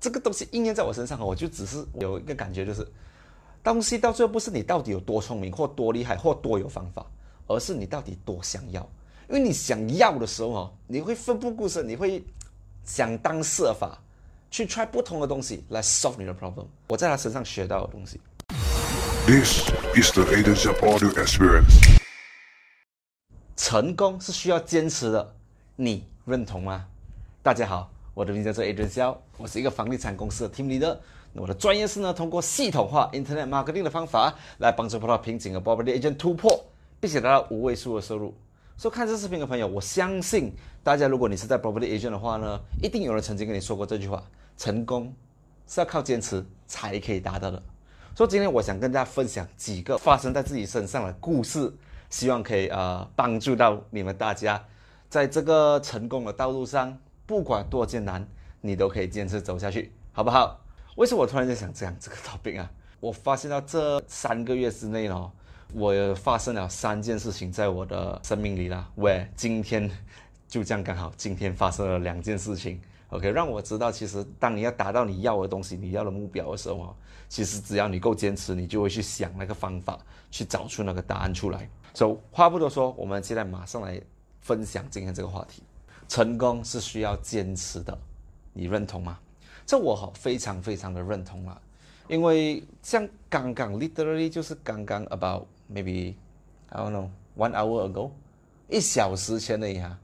这个东西应验在我身上我就只是有一个感觉，就是东西到最后不是你到底有多聪明或多厉害或多有方法，而是你到底多想要。因为你想要的时候哦，你会奋不顾身，你会想当设法去 try 不同的东西来 solve 你的 problem。我在他身上学到的东西。This is the a d e n s of Audio Experience。成功是需要坚持的，你认同吗？大家好，我的名字叫做 Adrian Xiao，我是一个房地产公司的 team leader。我的专业是呢，通过系统化 Internet marketing 的方法来帮助碰到瓶颈的 property agent 突破，并且达到五位数的收入。说看这视频的朋友，我相信大家，如果你是在 property agent 的话呢，一定有人曾经跟你说过这句话：成功是要靠坚持才可以达到的。所以今天我想跟大家分享几个发生在自己身上的故事，希望可以呃帮助到你们大家，在这个成功的道路上，不管多艰难，你都可以坚持走下去，好不好？为什么我突然间想讲这个 topic 啊？我发现到这三个月之内呢。我发生了三件事情在我的生命里啦，喂，今天就这样刚好，今天发生了两件事情，OK，让我知道，其实当你要达到你要的东西、你要的目标的时候啊，其实只要你够坚持，你就会去想那个方法，去找出那个答案出来。所以话不多说，我们现在马上来分享今天这个话题：成功是需要坚持的，你认同吗？这我好非常非常的认同了，因为像刚刚 literally 就是刚刚 about。Maybe I don't know one hour ago，一小时前的呀，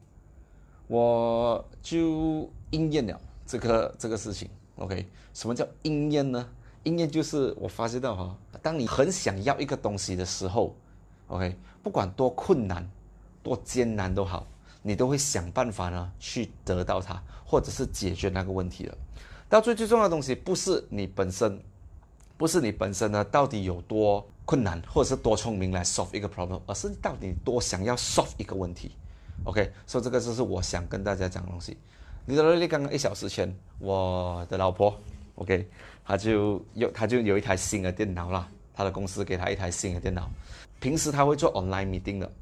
我就应验了这个这个事情。OK，什么叫应验呢？应验就是我发现到哈，当你很想要一个东西的时候，OK，不管多困难、多艰难都好，你都会想办法呢去得到它，或者是解决那个问题的。到最最重要的东西，不是你本身，不是你本身呢，到底有多。困难或者是多聪明来 solve 一个 problem，而是到底多想要 solve 一个问题。OK，所以这个就是我想跟大家讲的东西。你知道，刚刚一小时前，我的老婆，OK，她就有她就有一台新的电脑啦，她的公司给她一台新的电脑。平时她会做 online meeting 的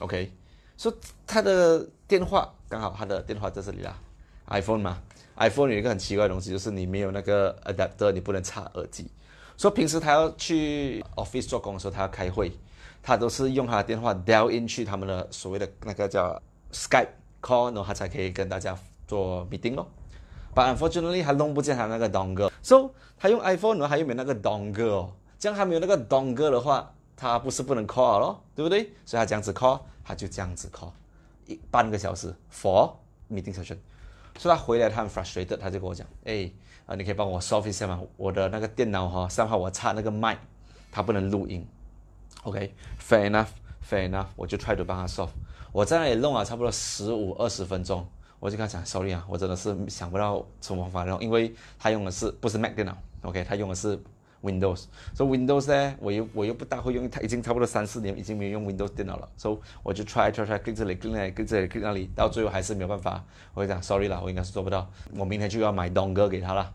，OK，说他的电话刚好他的电话在这里啦，iPhone 嘛，iPhone 有一个很奇怪的东西，就是你没有那个 adapter，你不能插耳机。说平时他要去 office 做工的时候，他要开会，他都是用他的电话 dial in 去他们的所谓的那个叫 Skype call，然后他才可以跟大家做 meeting 咯。But unfortunately，他弄不见他那个 dongle。So 他用 iPhone，然后还有没那个 dongle 哦？这样还没有那个 dongle 的话，他不是不能 call 咯，对不对？所以他这样子 call，他就这样子 call，一半个小时 for meeting session。所以他回来他很 frustrated，他就跟我讲，哎。啊，你可以帮我 solve 一下吗？我的那个电脑哈，上号我插那个麦，它不能录音。OK，fair enough，fair enough，我就 try to 帮他 solve。我在那里弄了差不多十五二十分钟，我就跟他讲，sorry 啊，我真的是想不到什么方法然后，因为他用的是不是 Mac 电脑？OK，他用的是。Windows，所以 Windows 呢，我又我又不大会用，它已经差不多三四年，已经没有用 Windows 电脑了，所以我就 try try try，跟这里跟那里跟这里跟那里，到最后还是没有办法。我会讲 sorry 啦，我应该是做不到，我明天就要买 Dongle 给他了。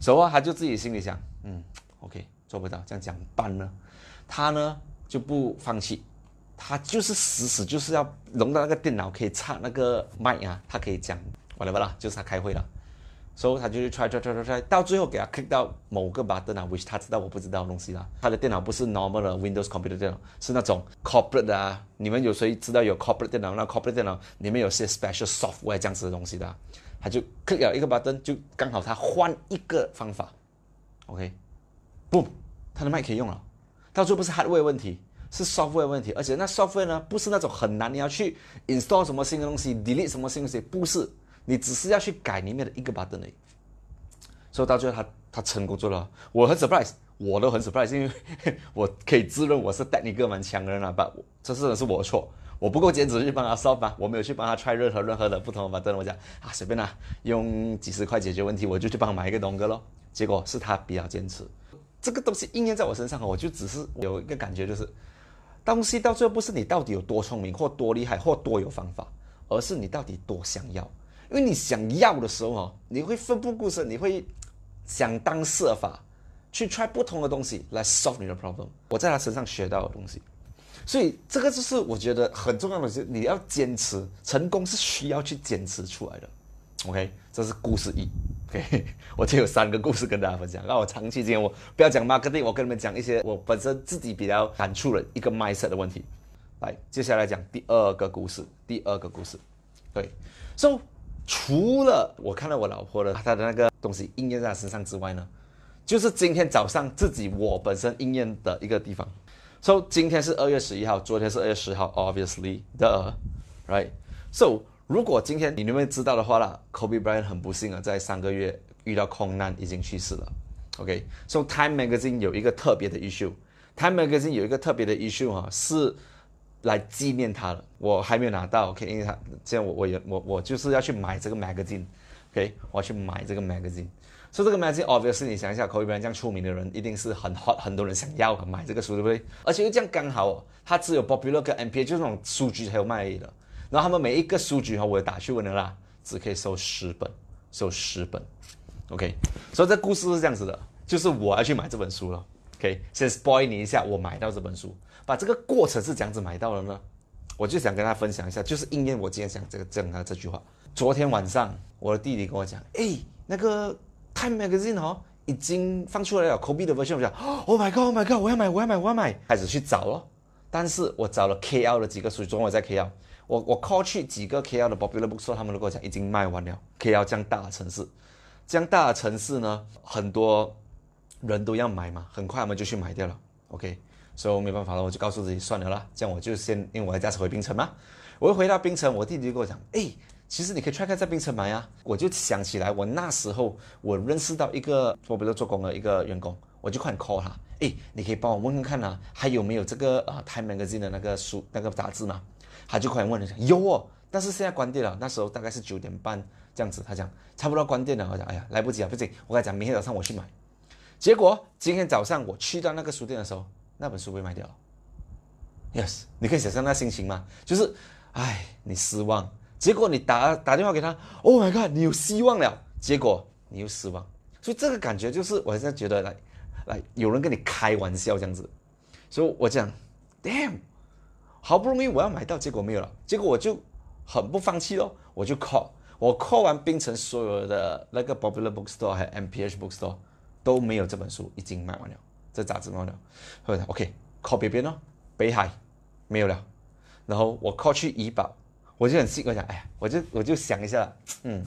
所以他就自己心里想，嗯，OK，做不到，这样讲办呢？他呢就不放弃，他就是死死就是要弄到那个电脑可以插那个麦啊，他可以讲，完了不啦？就是他开会了。所以他就去 try try try try try，到最后给他 click 到某个 button 啊，which 他知道我不知道的东西啦。他的电脑不是 normal 的 Windows computer 电脑，是那种 corporate 的啊。你们有谁知道有 corporate 电脑？那 corporate 电脑里面有些 special software 这样子的东西的。他就 click 了一个 button，就刚好他换一个方法，OK，boom，他的麦可以用了。到最后不是 hardware 问题，是 software 问题，而且那 software 呢不是那种很难，你要去 install 什么新的东西，delete 什么新东西，不是。你只是要去改里面的一个 button 而已，所以到最后他他成功做了，我很 surprise，我都很 surprise，因为 我可以自认我是带你个蛮强的人了，把这次是我的错，我不够坚持去帮他 solve 吧，我没有去帮他 try 任何任何的不同的 button，我讲啊随便啦，用几十块解决问题，我就去帮他买一个东哥咯，结果是他比较坚持，这个东西应验在我身上，我就只是有一个感觉就是，东西到最后不是你到底有多聪明或多厉害或多有方法，而是你到底多想要。因为你想要的时候哦，你会奋不顾身，你会想当设法去 try 不同的东西来 solve 你的 problem。我在他身上学到的东西，所以这个就是我觉得很重要的是你要坚持，成功是需要去坚持出来的。OK，这是故事一。OK，我就有三个故事跟大家分享。那我长期间我不要讲 marketing，我跟你们讲一些我本身自己比较感触的一个 mindset 的问题。来，接下来讲第二个故事。第二个故事，对，So 除了我看到我老婆的她的那个东西应验在她身上之外呢，就是今天早上自己我本身应验的一个地方。So 今天是二月十一号，昨天是二月十号，Obviously the right，So。如果今天你有没有知道的话啦，Kobe Bryant 很不幸啊，在上个月遇到空难，已经去世了。OK，So Time Magazine 有一个特别的 issue，Time Magazine 有一个特别的 issue 哈，是来纪念他了。我还没有拿到，OK，因为他这样我我也我我就是要去买这个 magazine，OK，我要去买这个 magazine。所以这个 magazine obviously 你想一下，Kobe Bryant 这样出名的人，一定是很 hot，很多人想要买这个书，对不对？而且又这样刚好哦，它只有 Popular 跟 NPA 就是那种书局才有卖的。然后他们每一个数据哈，我也打去问了啦，只可以收十本，收十本，OK。所以这故事是这样子的，就是我要去买这本书了，OK。先 spoil 你一下，我买到这本书，把这个过程是怎样子买到的呢？我就想跟他分享一下，就是应验我今天讲这个讲的这句话。昨天晚上，我的弟弟跟我讲，哎，那个 Time Magazine 哦，已经放出来了，Kobe 的 version，我讲，Oh my God，Oh my God，我要买，我要买，我要买，开始去找了。但是我找了 KL 的几个书，昨天我在 KL。我我 call 去几个 KL 的 popular bookstore，他们都跟我讲已经卖完了。KL 这样大的城市，这样大的城市呢，很多人都要买嘛，很快他们就去买掉了。OK，所以我没办法了，我就告诉自己算了啦，这样我就先因为我要驾车回槟城嘛，我一回到槟城，我弟弟就跟我讲，哎，其实你可以 try 看在槟城买啊。我就想起来，我那时候我认识到一个我比如做工的一个员工，我就快 call 他，哎，你可以帮我问问看啊，还有没有这个啊 Time Magazine 的那个书那个杂志嘛？他就快问了一下，有哦，但是现在关店了。那时候大概是九点半这样子，他讲差不多关店了。我讲，哎呀，来不及啊，不行，我跟他讲，明天早上我去买。结果今天早上我去到那个书店的时候，那本书被卖掉了。Yes，你可以想象那心情吗？就是，哎，你失望。结果你打打电话给他，Oh my God，你有希望了。结果你又失望。所以这个感觉就是，我现在觉得来来有人跟你开玩笑这样子。所以我讲，Damn。好不容易我要买到，结果没有了。结果我就很不放弃咯，我就 call，我 call 完冰城所有的那个 popular bookstore 还有 MPH bookstore 都没有这本书，已经卖完了，这杂志卖了。后来 OK，call 别边咯，北海没有了。然后我 call 去怡宝，我就很细，我讲，哎呀，我就我就想一下，嗯，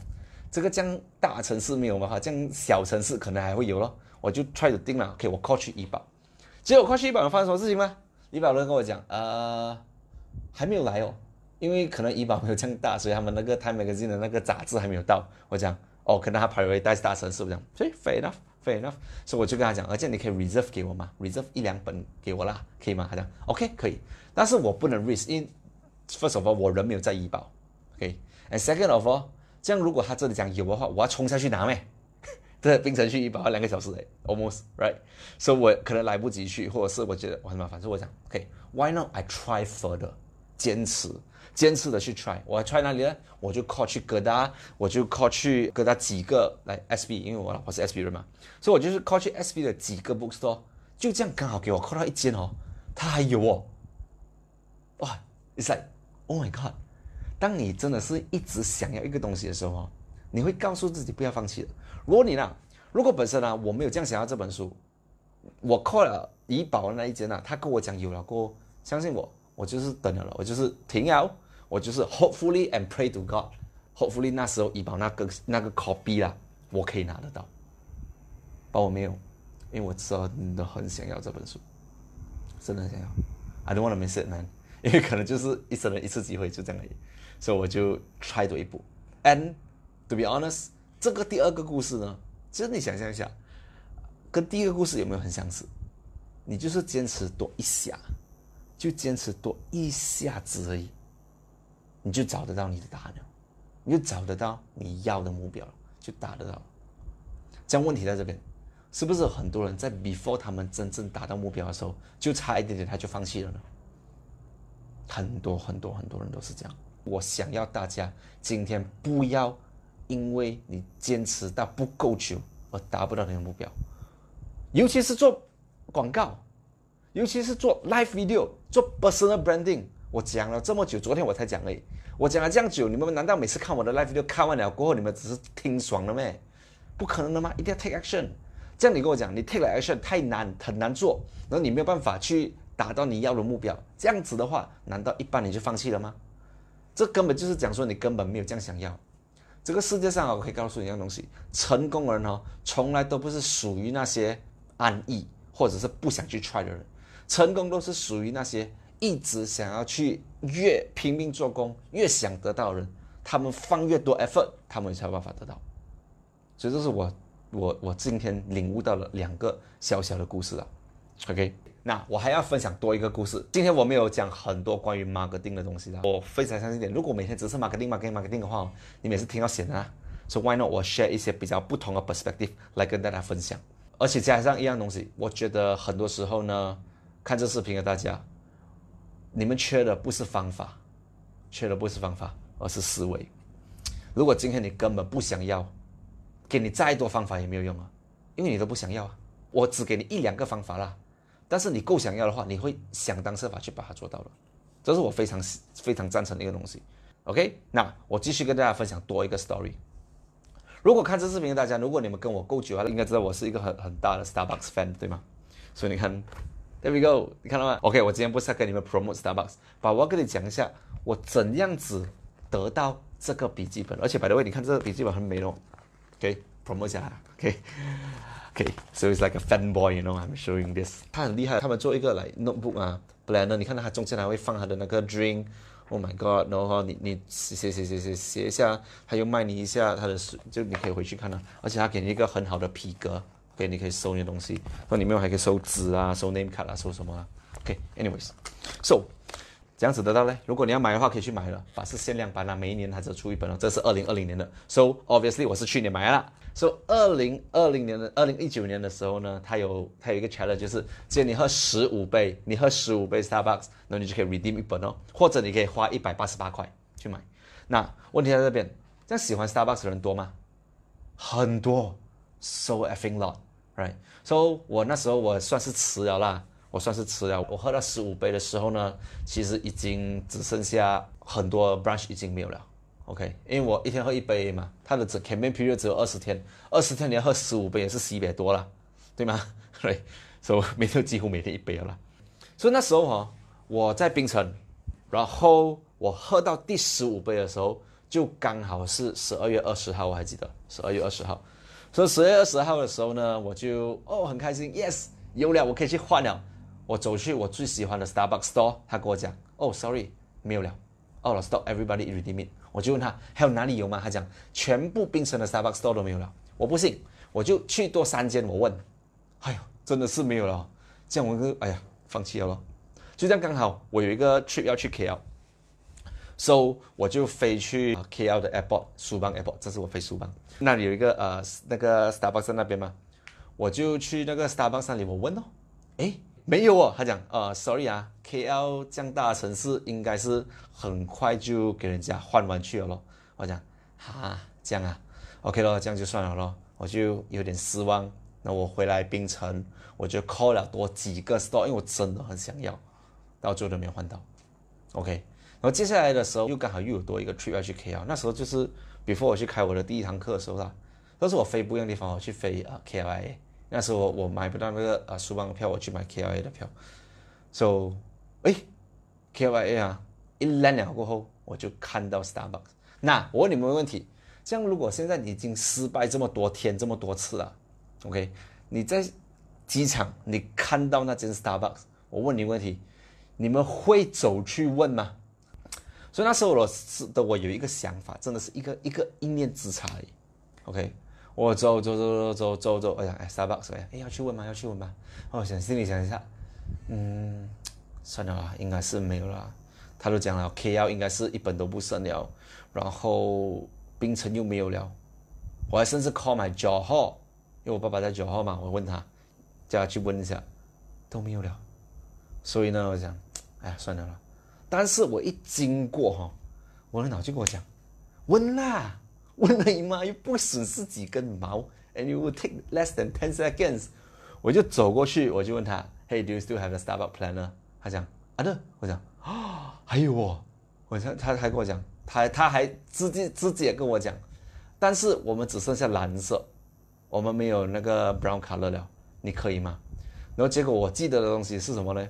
这个这样大城市没有嘛哈，这样小城市可能还会有咯。我就 try 着定了，OK，我 call 去怡宝，结果 call 去怡宝发生什么事情吗？怡宝人跟我讲，呃，还没有来哦，因为可能怡宝没有这样大，所以他们那个 Time Magazine 的那个杂志还没有到。我讲，哦，可能他 prioritize 大城市，我讲，所以 fair Fair enough，所以我就跟他讲，而且你可以 reserve 给我吗？reserve 一两本给我啦，可以吗？他讲，OK，可以，但是我不能 risk，因 first of all 我人没有在医保，OK，and second of all，这样如果他这里讲有的话，我要冲下去拿咩？在冰城去医保要两个小时诶，almost right，所以我可能来不及去，或者是我觉得我很麻烦，所以我讲，OK，why not I try further，坚持，坚持的去 try，我要 try 哪里呢？我就 call 去各大，我就 call 去各大几个来 SB，因为我老婆是 SB 人嘛，所以我就是 call 去 SB 的几个 bookstore，就这样刚好给我 call 到一间哦，他还有哦，哇，it's like，oh my god，当你真的是一直想要一个东西的时候哦，你会告诉自己不要放弃的。如果你呢？如果本身呢，我没有这样想要这本书，我 call 了怡宝的那一间呢，他跟我讲有了过，相信我，我就是等了了，我就是停了，我就是 hopefully and pray to God，hopefully 那时候医保那个那个 copy 啦，我可以拿得到，但我没有，因为我真的很想要这本书，真的很想要，I don't want to miss it man，因为可能就是一生的一次机会就这样而已，所以我就 try 多一步，and to be honest。这个第二个故事呢，其实你想象一下，跟第一个故事有没有很相似？你就是坚持多一下，就坚持多一下子而已，你就找得到你的答案了，你就找得到你要的目标了，就达得到。这样问题在这边，是不是很多人在 before 他们真正达到目标的时候，就差一点点他就放弃了呢？很多很多很多人都是这样。我想要大家今天不要。因为你坚持到不够久而达不到你的目标，尤其是做广告，尤其是做 live video、做 personal branding，我讲了这么久，昨天我才讲而已。我讲了这样久，你们难道每次看我的 live 就看完了过后，你们只是听爽了没？不可能的吗？一定要 take action。这样你跟我讲，你 take 了 action 太难，很难做，然后你没有办法去达到你要的目标。这样子的话，难道一般你就放弃了吗？这根本就是讲说你根本没有这样想要。这个世界上啊，我可以告诉你一样东西：成功人哦，从来都不是属于那些安逸或者是不想去 try 的人，成功都是属于那些一直想要去越拼命做工、越想得到的人。他们放越多 effort，他们才有办法得到。所以这是我我我今天领悟到了两个小小的故事啊。OK，那我还要分享多一个故事。今天我没有讲很多关于 marketing 的东西的，我非常相信一点，如果每天只是 marketing marketing marketing 的话，你每次听到闲的啊。所以 why not 我 share 一些比较不同的 perspective 来跟大家分享，而且加上一样东西，我觉得很多时候呢，看这视频的大家，你们缺的不是方法，缺的不是方法，而是思维。如果今天你根本不想要，给你再多方法也没有用啊，因为你都不想要啊。我只给你一两个方法啦，但是你够想要的话，你会想方设法去把它做到了。这是我非常非常赞成的一个东西。OK，那我继续跟大家分享多一个 story。如果看这视频的大家，如果你们跟我够久啊，应该知道我是一个很很大的 Starbucks fan，对吗？所以你看，There we go，你看到吗？OK，我今天不是要跟你们 promote Starbucks，把我要跟你讲一下我怎样子得到这个笔记本，而且 by the way，你看这个笔记本很美哦。OK，promote 一下，OK。OK，so it's like a fan boy，you know，I'm showing this。他很厉害，他们做一个来 notebook 啊，planner，你看到他中间还会放他的那个 drink，Oh my god，然后你你写写写写写写一下，他又卖你一下他的，就你可以回去看了，而且他给你一个很好的皮革，OK，你可以收你的东西，那里面还可以收纸啊，收 name card 啊，收什么啊？OK，anyways，so 这样子得到嘞，如果你要买的话可以去买了，把是限量版啊，每一年它只出一本哦，这是二零二零年的，so obviously 我是去年买了。说二零二零年的二零一九年的时候呢，它有它有一个 challenge，就是只要你喝十五杯，你喝十五杯 Starbucks，那你就可以 redeem 一本哦，或者你可以花一百八十八块去买。那问题在这边，这样喜欢 Starbucks 的人多吗？很多，so effing，right？So 我那时候我算是迟了啦，我算是迟了。我喝到十五杯的时候呢，其实已经只剩下很多 branch 已经没有了。OK，因为我一天喝一杯嘛，它的整 campaign period 只有二十天，二十天你要喝十五杯也是十一百多了，对吗？对，所以每天几乎每天一杯了啦。所以那时候哈，我在槟城，然后我喝到第十五杯的时候，就刚好是十二月二十号，我还记得十二月二十号。所以十月二十号的时候呢，我就哦很开心，yes 有了，我可以去换了。我走去我最喜欢的 Starbucks store，他跟我讲，哦，sorry，没有了。哦，stop，everybody redeem it。我就问他还有哪里有吗？他讲全部冰城的 Starbucks store 都没有了。我不信，我就去多三间。我问，哎呦，真的是没有了。这样我就哎呀放弃了咯。就这样刚好我有一个 trip 要去 So 我就飞去 KL 的 airport，苏邦 airport，这是我飞苏邦。那里有一个呃那个 Starbucks 在那边吗？我就去那个 Starbucks 那里我问哦，哎。没有哦，他讲，呃，sorry 啊，KL 这样大城市应该是很快就给人家换完去了咯。我讲，哈，这样啊，OK 咯，这样就算了咯。我就有点失望。那我回来槟城，我就 call 了多几个 store，因为我真的很想要，到最后都没有换到。OK，然后接下来的时候又刚好又有多一个 trip 要去 KL，那时候就是 before 我去开我的第一堂课的时候啦，都是我飞不一样的地方，我去飞啊 KLIA。那时候我买不到那个啊苏邦的票，我去买 KLA 的票。So，哎，KLA 啊，一两年过后我就看到 Starbucks。那我问你们个问题：，像如果现在已经失败这么多天、这么多次了，OK？你在机场你看到那间 Starbucks，我问你问题：，你们会走去问吗？所以那时候我是的，我有一个想法，真的是一个一个一念之差而已，OK？我走走走走走走走，哎呀，哎，Starbucks，哎，要去问吗？要去问吗？我想心里想一下，嗯，算了啦，应该是没有了。他都讲了，KL 应该是一本都不剩了，然后冰城又没有了。我还甚至 call my 九号，因为我爸爸在九号嘛，我问他，叫他去问一下，都没有了。所以呢，我想，哎呀，算了啦。但是我一经过哈，我的脑就跟我讲，问啦。问了姨妈又不损失几根毛，and you will take less than ten seconds，我就走过去，我就问他，Hey，do you still have a Starbucks planner？他讲，啊的，我讲，啊还有哦，我他他还跟我讲，他他还自己自己也跟我讲，但是我们只剩下蓝色，我们没有那个 brown color 了，你可以吗？然后结果我记得的东西是什么呢？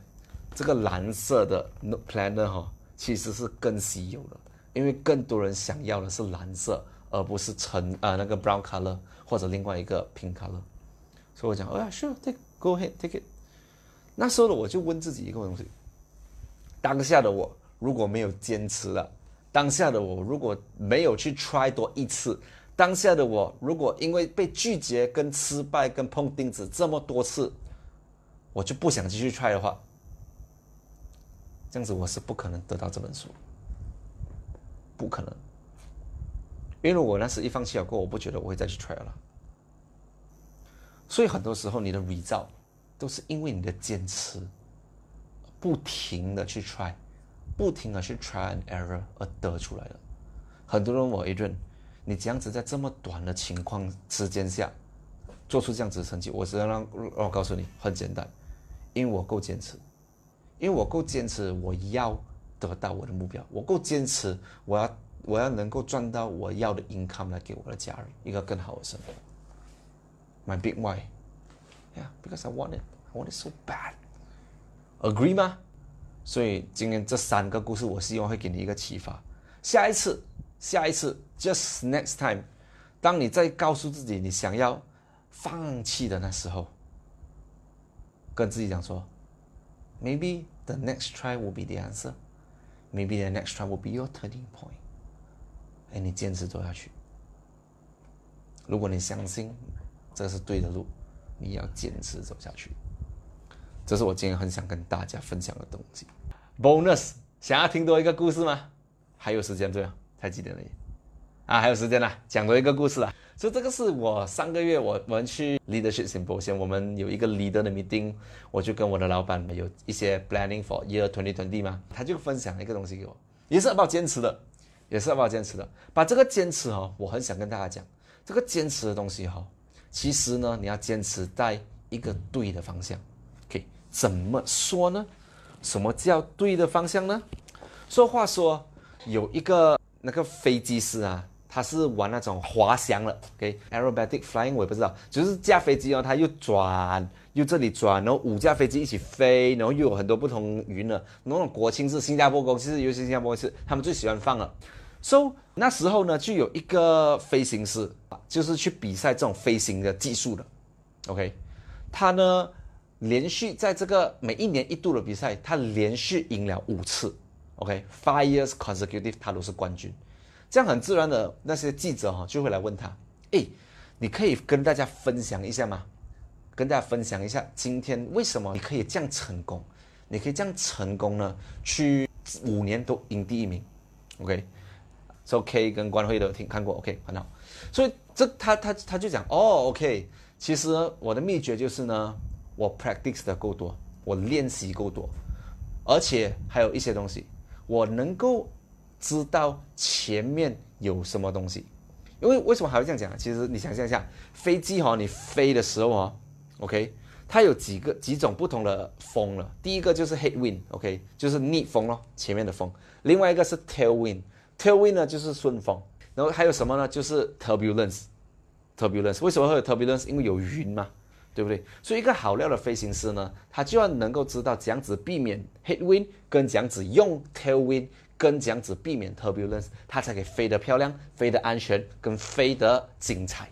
这个蓝色的 no Planner 哈，其实是更稀有的，因为更多人想要的是蓝色，而不是橙啊那个 brown color 或者另外一个 pink color。所以我讲，哎呀，sure，take，go ahead，take it。那时候呢，我就问自己一个东西：当下的我如果没有坚持了，当下的我如果没有去 try 多一次，当下的我如果因为被拒绝、跟失败、跟碰钉子这么多次，我就不想继续 try 的话，这样子我是不可能得到这本书，不可能。因为我那时一放弃了过，我不觉得我会再去 try 了。所以很多时候你的 result 都是因为你的坚持，不停的去 try，不停的去 try and error 而得出来的。很多人问我一问你这样子在这么短的情况时间下做出这样子的成绩，我只能让让我告诉你，很简单，因为我够坚持，因为我够坚持，我要得到我的目标，我够坚持，我要我要能够赚到我要的 income 来给我的家人一个更好的生活。My big why, yeah, because I want it, I want it so bad. Agree 吗？所以今天这三个故事，我希望会给你一个启发。下一次，下一次，just next time，当你再告诉自己你想要放弃的那时候，跟自己讲说，maybe the next try will be the answer, maybe the next try will be your turning point。哎，你坚持走下去。如果你相信这是对的路，你要坚持走下去。这是我今天很想跟大家分享的东西。Bonus，想要听多一个故事吗？还有时间对啊？才几点而已啊，还有时间啦，讲多一个故事啦。所以这个是我上个月我我们去 Leadership 培训，先我们有一个 leader 的 meeting，我就跟我的老板有一些 planning for year twenty twenty 嘛，他就分享一个东西给我，也是要坚持的，也是要坚持的。把这个坚持哈，我很想跟大家讲，这个坚持的东西哈，其实呢，你要坚持在一个对的方向。OK，怎么说呢？什么叫对的方向呢？说话说，有一个那个飞机师啊，他是玩那种滑翔了，OK，aerobatic flying 我也不知道，就是架飞机哦，他又转又这里转，然后五架飞机一起飞，然后又有很多不同云的，那种国庆是新加坡国庆是，尤其新加坡是他们最喜欢放了。So 那时候呢，就有一个飞行师啊，就是去比赛这种飞行的技术的，OK，他呢。连续在这个每一年一度的比赛，他连续赢了五次，OK，five years consecutive，他都是冠军。这样很自然的，那些记者哈就会来问他，哎，你可以跟大家分享一下吗？跟大家分享一下今天为什么你可以这样成功？你可以这样成功呢？去五年都赢第一名，OK，所以 K 跟关辉都听看过，OK，很好。所以这他他他就讲，哦，OK，其实我的秘诀就是呢。我 practice 的够多，我练习够多，而且还有一些东西，我能够知道前面有什么东西。因为为什么还会这样讲？其实你想象一下，飞机哈，你飞的时候哦，OK，它有几个几种不同的风了。第一个就是 headwind，OK，就是逆风咯，前面的风。另外一个是 tailwind，tailwind 呢就是顺风。然后还有什么呢？就是 turbulence，turbulence。为什么会有 turbulence？因为有云嘛。对不对？所以一个好料的飞行师呢，他就要能够知道怎样子避免 headwind，跟怎样子用 tailwind，跟怎样子避免 turbulence，他才可以飞得漂亮、飞得安全、跟飞得精彩。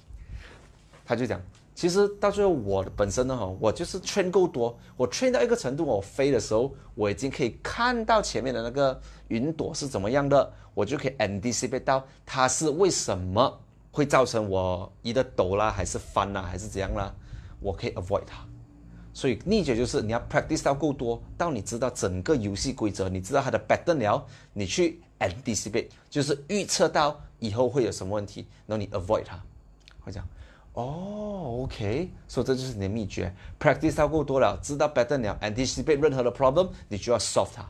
他就讲，其实到最后我本身呢，哈，我就是 train 够多，我 train 到一个程度，我飞的时候，我已经可以看到前面的那个云朵是怎么样的，我就可以 anticipate 到它是为什么会造成我一个抖啦，还是翻啦，还是怎样啦。我可以 avoid 它，所以秘诀就是你要 practice 到够多，到你知道整个游戏规则，你知道它的 pattern 了，你去 anticipate，就是预测到以后会有什么问题，然后你 avoid 它。我讲，哦，OK，所以这就是你的秘诀，practice 到够多了，知道 pattern 了，anticipate 任何的 problem，你就要 solve 它。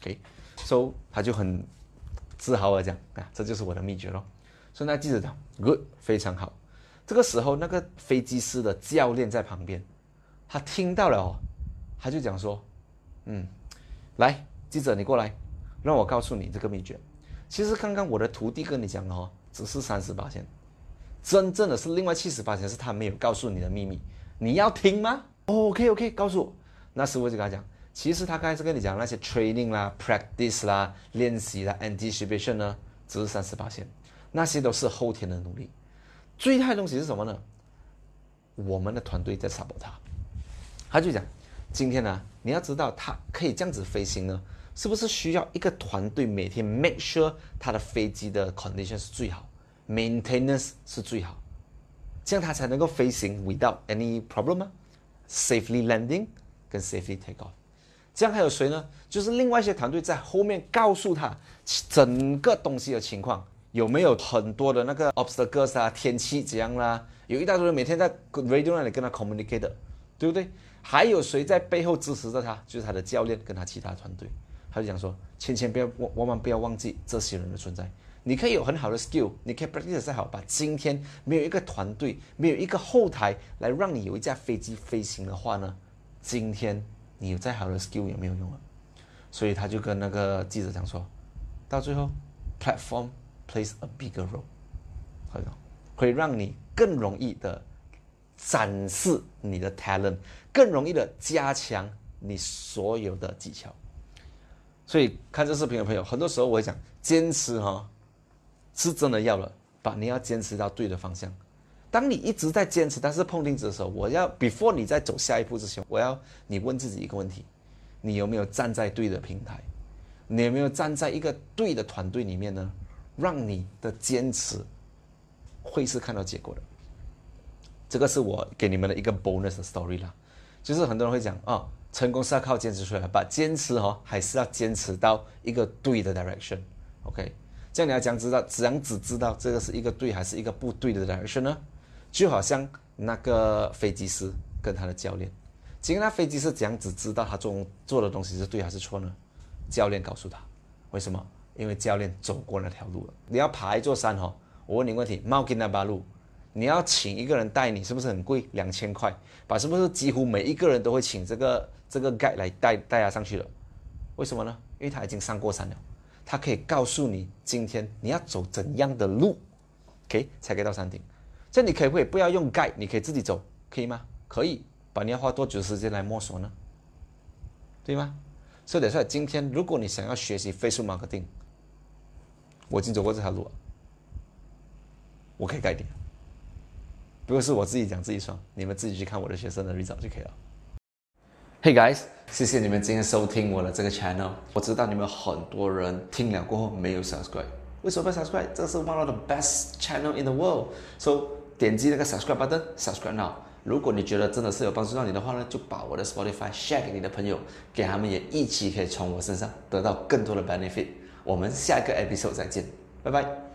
OK，so 他就很自豪的讲，啊，这就是我的秘诀咯。所以那记者讲，good，非常好。这个时候，那个飞机师的教练在旁边，他听到了哦，他就讲说：“嗯，来，记者你过来，让我告诉你这个秘诀。其实刚刚我的徒弟跟你讲的哦，只是三十八千，真正的是另外七十八千是他没有告诉你的秘密，你要听吗？OK OK，告诉我。那师傅就跟他讲，其实他刚才是跟你讲那些 training 啦、practice 啦、练习啦、anticipation 呢，只是三十八千，那些都是后天的努力。最害的东西是什么呢？我们的团队在 support 他。他就讲，今天呢，你要知道他可以这样子飞行呢。是不是需要一个团队每天 make sure 他的飞机的 condition 是最好，maintenance 是最好，这样他才能够飞行 without any problem 吗？safely landing 跟 safely take off。这样还有谁呢？就是另外一些团队在后面告诉他整个东西的情况，有没有很多的那个 obstacles 啊，天气怎样啦？有一大堆人每天在 radio 那里跟他 communicate，对不对？还有谁在背后支持着他？就是他的教练跟他其他团队。他就讲说，千千不要万万不要忘记这些人的存在。你可以有很好的 skill，你可以 practice 再好，把今天没有一个团队，没有一个后台来让你有一架飞机飞行的话呢，今天你有再好的 skill 也没有用了。所以他就跟那个记者讲说，到最后，platform plays a bigger role，会会让你更容易的展示你的 talent，更容易的加强你所有的技巧。所以看这视频的朋友，很多时候我会讲，坚持哈，是真的要了，把你要坚持到对的方向。当你一直在坚持，但是碰钉子的时候，我要 before 你在走下一步之前，我要你问自己一个问题：你有没有站在对的平台？你有没有站在一个对的团队里面呢？让你的坚持会是看到结果的。这个是我给你们的一个 bonus story 啦，就是很多人会讲啊。成功是要靠坚持出来的，把坚持哦，还是要坚持到一个对的 direction，OK？这样你要讲知道，怎样只知道这个是一个对还是一个不对的 direction 呢？就好像那个飞机师跟他的教练，今天那飞机师怎样只知道他做做的东西是对还是错呢？教练告诉他，为什么？因为教练走过那条路了。你要爬一座山哦，我问你问题，冒金那八路。你要请一个人带你，是不是很贵？两千块，把是不是几乎每一个人都会请这个这个 guide 来带带他上去了？为什么呢？因为他已经上过山了，他可以告诉你今天你要走怎样的路，OK 才可以到山顶。这你可不可以不要用 guide，你可以自己走，可以吗？可以。把你要花多久时间来摸索呢？对吗？所以得说，今天如果你想要学习 Facebook marketing，我已经走过这条路了，我可以改点。不过是我自己讲自己爽，你们自己去看我的学生的 result 就可以了。Hey guys，谢谢你们今天收听我的这个 channel。我知道你们很多人听了过后没有 subscribe，为什么不 subscribe？这是 one of the best channel in the world。So 点击那个 subscribe button，subscribe now。如果你觉得真的是有帮助到你的话呢，就把我的 Spotify share 给你的朋友，给他们也一起可以从我身上得到更多的 benefit。我们下一个 episode 再见，拜拜。